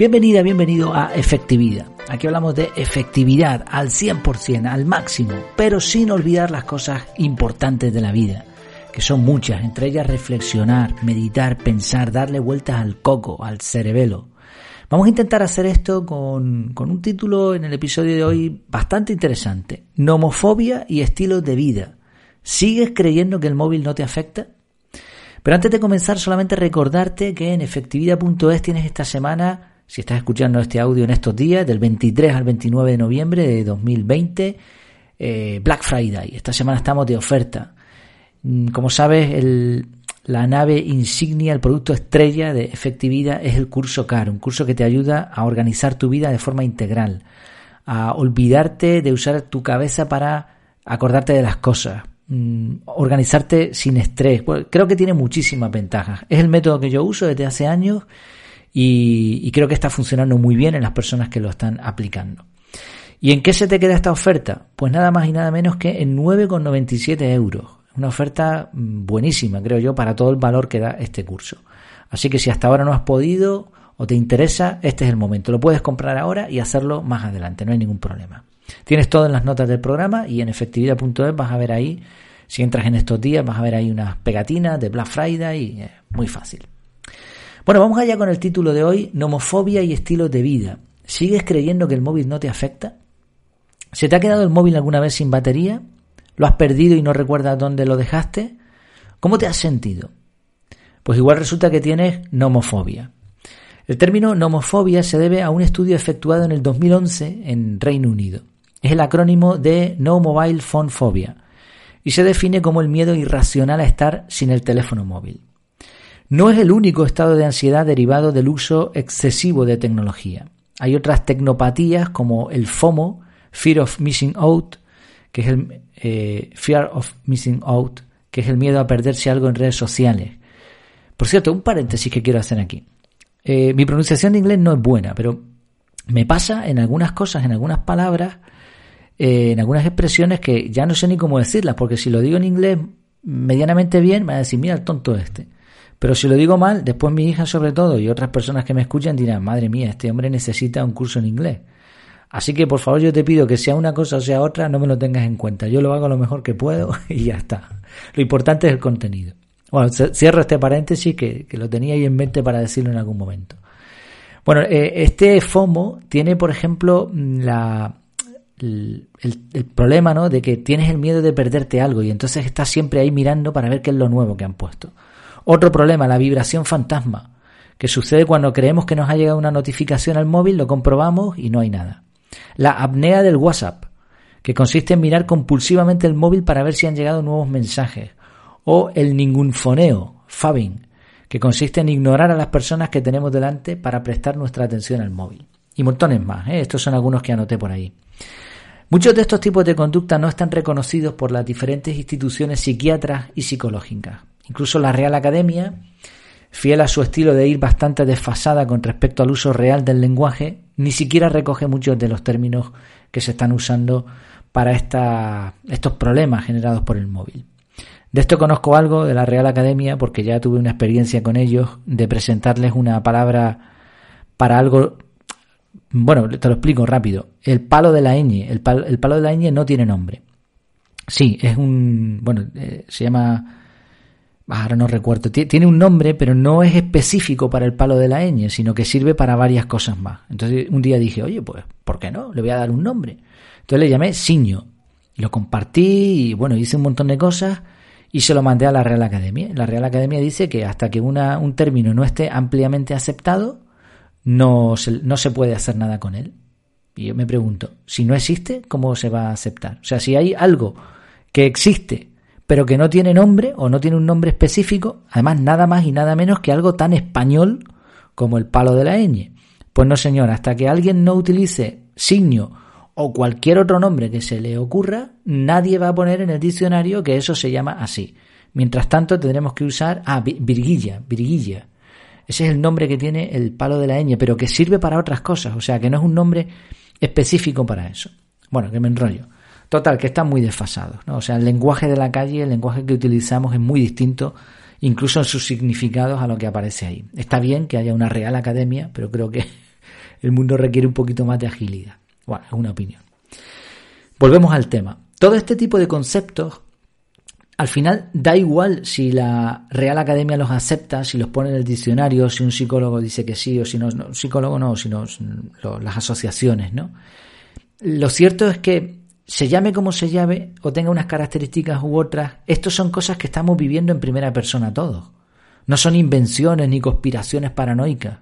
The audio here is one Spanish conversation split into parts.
Bienvenida, bienvenido a Efectividad. Aquí hablamos de efectividad al 100%, al máximo, pero sin olvidar las cosas importantes de la vida, que son muchas, entre ellas reflexionar, meditar, pensar, darle vueltas al coco, al cerebelo. Vamos a intentar hacer esto con, con un título en el episodio de hoy bastante interesante. Nomofobia y estilos de vida. ¿Sigues creyendo que el móvil no te afecta? Pero antes de comenzar, solamente recordarte que en efectividad.es tienes esta semana, si estás escuchando este audio en estos días, del 23 al 29 de noviembre de 2020, eh, Black Friday. Esta semana estamos de oferta. Mm, como sabes, el, la nave insignia, el producto estrella de efectividad es el curso CAR, un curso que te ayuda a organizar tu vida de forma integral, a olvidarte de usar tu cabeza para acordarte de las cosas, Mm, organizarte sin estrés. creo que tiene muchísimas ventajas. Es el método que yo uso desde hace años y, creo que está funcionando muy bien en las personas que lo están aplicando. ¿Y en qué se te queda esta oferta? Pues nada más y nada menos que en 9,97 euros. Una oferta mm, buenísima, creo yo, para todo el valor que da este curso. Así que si hasta ahora no has podido o te interesa, este es el momento. Lo puedes comprar ahora y hacerlo más adelante, no hay ningún problema. Tienes todo en las notas del programa y en efectividad.es vas a ver ahí, si entras en estos días, vas a ver ahí unas pegatinas de Black Friday y eh, muy fácil. Bueno, vamos allá con el título de hoy, nomofobia y estilos de vida. ¿Sigues creyendo que el móvil no te afecta? ¿Se te ha quedado el móvil alguna vez sin batería? ¿Lo has perdido y no recuerdas dónde lo dejaste? ¿Cómo te has sentido? Pues igual resulta que tienes nomofobia. El término nomofobia se debe a un estudio efectuado en el 2011 en Reino Unido. Es el acrónimo de No Mobile Phone Phobia y se define como el miedo irracional a estar sin el teléfono móvil. No es el único estado de ansiedad derivado del uso excesivo de tecnología. Hay otras tecnopatías como el FOMO, Fear of Missing Out, que es el eh, Fear of Missing Out, que es el miedo a perderse algo en redes sociales. Por cierto, un paréntesis que quiero hacer aquí. Eh, mi pronunciación de inglés no es buena, pero me pasa en algunas cosas, en algunas palabras, eh, en algunas expresiones que ya no sé ni cómo decirlas, porque si lo digo en inglés medianamente bien, me va a decir, mira el tonto este. Pero si lo digo mal, después mi hija sobre todo y otras personas que me escuchan dirán, madre mía, este hombre necesita un curso en inglés. Así que por favor yo te pido que sea una cosa o sea otra, no me lo tengas en cuenta. Yo lo hago lo mejor que puedo y ya está. Lo importante es el contenido. Bueno, cierro este paréntesis que, lo tenía ahí en mente para decirlo en algún momento. Bueno, eh, este FOMO tiene, por ejemplo, la, el, problema ¿no? de que tienes el miedo de perderte algo y entonces estás siempre ahí mirando para ver qué es lo nuevo que han puesto. Otro problema, la vibración fantasma, que sucede cuando creemos que nos ha llegado una notificación al móvil, lo comprobamos y no hay nada. La apnea del WhatsApp, que consiste en mirar compulsivamente el móvil para ver si han llegado nuevos mensajes. O el ningunfoneo, fabbing, que consiste en ignorar a las personas que tenemos delante para prestar nuestra atención al móvil. Y montones más, ¿eh? estos son algunos que anoté por ahí. Muchos de estos tipos de conducta no están reconocidos por las diferentes instituciones psiquiatras y psicológicas. Incluso la Real Academia, fiel a su estilo de ir bastante desfasada con respecto al uso real del lenguaje, ni siquiera recoge muchos de los términos que se están usando para estos problemas generados por el móvil. De esto conozco algo de la Real Academia porque ya tuve una experiencia con ellos de presentarles una palabra para algo bueno, te lo explico rápido. El palo de la ñ. El palo, el palo de la ñ no tiene nombre. Sí, es un. Bueno, eh, se llama. Ahora no recuerdo. Tiene un nombre, pero no es específico para el palo de la ñ, sino que sirve para varias cosas más. Entonces un día dije, oye, pues, ¿por qué no? Le voy a dar un nombre. Entonces le llamé Siño. Lo compartí y bueno, hice un montón de cosas y se lo mandé a la Real Academia. La Real Academia dice que hasta que una, un término no esté ampliamente aceptado, no se, no se puede hacer nada con él. Y yo me pregunto, si no existe, ¿cómo se va a aceptar? O sea, si hay algo que existe, pero que no tiene nombre o no tiene un nombre específico, además nada más y nada menos que algo tan español como el palo de la ñ. Pues no, señor, hasta que alguien no utilice signo o cualquier otro nombre que se le ocurra, nadie va a poner en el diccionario que eso se llama así. Mientras tanto, tendremos que usar, ah, virguilla, virguilla, ese es el nombre que tiene el palo de la ñ, pero que sirve para otras cosas, o sea, que no es un nombre específico para eso. Bueno, que me enrollo. Total, que están muy desfasados, ¿no? O sea, el lenguaje de la calle, el lenguaje que utilizamos es muy distinto, incluso en sus significados, a lo que aparece ahí. Está bien que haya una real academia, pero creo que el mundo requiere un poquito más de agilidad. Bueno, es una opinión. Volvemos al tema. Todo este tipo de conceptos, al final da igual si la Real Academia los acepta, si los pone en el diccionario, si un psicólogo dice que sí o si no, un psicólogo no, sino las asociaciones, ¿no? Lo cierto es que se llame como se llame o tenga unas características u otras, estos son cosas que estamos viviendo en primera persona todos. No son invenciones ni conspiraciones paranoicas.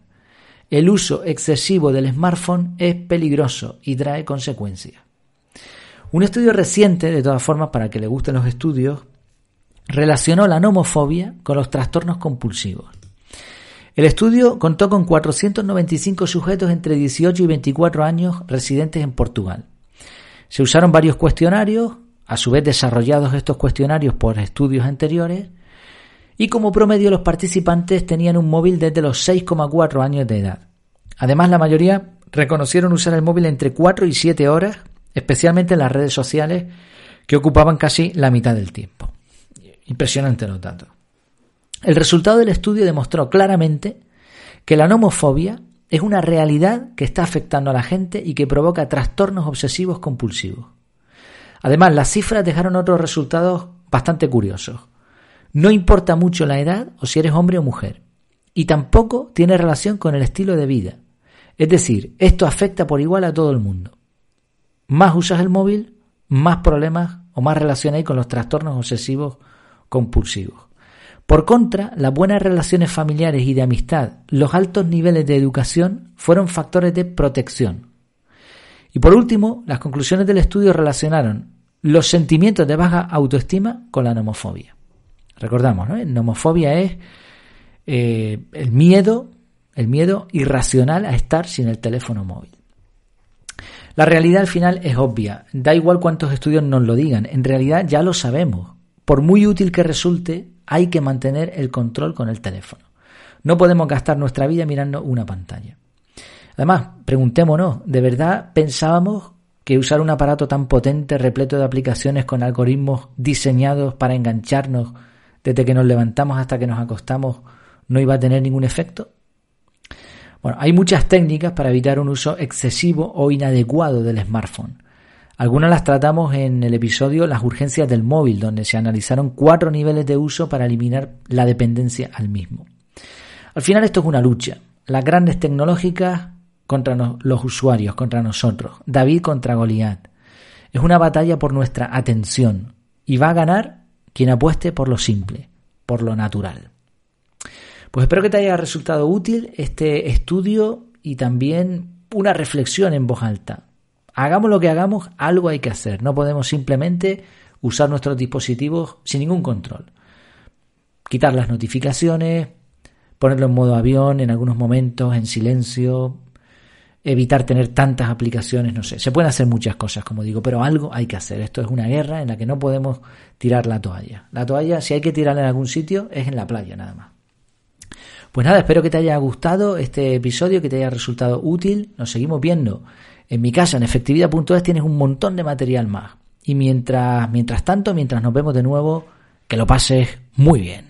El uso excesivo del smartphone es peligroso y trae consecuencias. Un estudio reciente, de todas formas, para que le gusten los estudios, relacionó la nomofobia con los trastornos compulsivos. El estudio contó con 495 sujetos entre 18 y 24 años residentes en Portugal. Se usaron varios cuestionarios, a su vez desarrollados estos cuestionarios por estudios anteriores, y como promedio los participantes tenían un móvil desde los 6,4 años de edad. Además, la mayoría reconocieron usar el móvil entre 4 y 7 horas, especialmente en las redes sociales, que ocupaban casi la mitad del tiempo. Impresionante los datos. El resultado del estudio demostró claramente que la nomofobia es una realidad que está afectando a la gente y que provoca trastornos obsesivos compulsivos. Además, las cifras dejaron otros resultados bastante curiosos. No importa mucho la edad o si eres hombre o mujer. Y tampoco tiene relación con el estilo de vida. Es decir, esto afecta por igual a todo el mundo. Más usas el móvil, más problemas o más relación hay con los trastornos obsesivos compulsivos. Por contra, las buenas relaciones familiares y de amistad, los altos niveles de educación fueron factores de protección. Y por último, las conclusiones del estudio relacionaron los sentimientos de baja autoestima con la nomofobia. Recordamos, ¿no? Nomofobia es eh, el miedo, el miedo irracional a estar sin el teléfono móvil. La realidad al final es obvia, da igual cuántos estudios nos lo digan, en realidad ya lo sabemos. Por muy útil que resulte, hay que mantener el control con el teléfono. No podemos gastar nuestra vida mirando una pantalla. Además, preguntémonos, ¿de verdad pensábamos que usar un aparato tan potente, repleto de aplicaciones con algoritmos diseñados para engancharnos desde que nos levantamos hasta que nos acostamos, no iba a tener ningún efecto? Bueno, hay muchas técnicas para evitar un uso excesivo o inadecuado del smartphone. Algunas las tratamos en el episodio Las urgencias del móvil, donde se analizaron cuatro niveles de uso para eliminar la dependencia al mismo. Al final esto es una lucha. Las grandes tecnológicas contra los usuarios, contra nosotros. David contra Goliat. Es una batalla por nuestra atención. Y va a ganar quien apueste por lo simple, por lo natural. Pues espero que te haya resultado útil este estudio y también una reflexión en voz alta. Hagamos lo que hagamos, algo hay que hacer. No podemos simplemente usar nuestros dispositivos sin ningún control. Quitar las notificaciones, ponerlo en modo avión en algunos momentos, en silencio, evitar tener tantas aplicaciones, no sé. Se pueden hacer muchas cosas, como digo, pero algo hay que hacer. Esto es una guerra en la que no podemos tirar la toalla. La toalla, si hay que tirarla en algún sitio, es en la playa nada más. Pues nada, espero que te haya gustado este episodio, que te haya resultado útil. Nos seguimos viendo en mi casa, en efectividad.es, tienes un montón de material más. Y mientras, mientras tanto, mientras nos vemos de nuevo, que lo pases muy bien.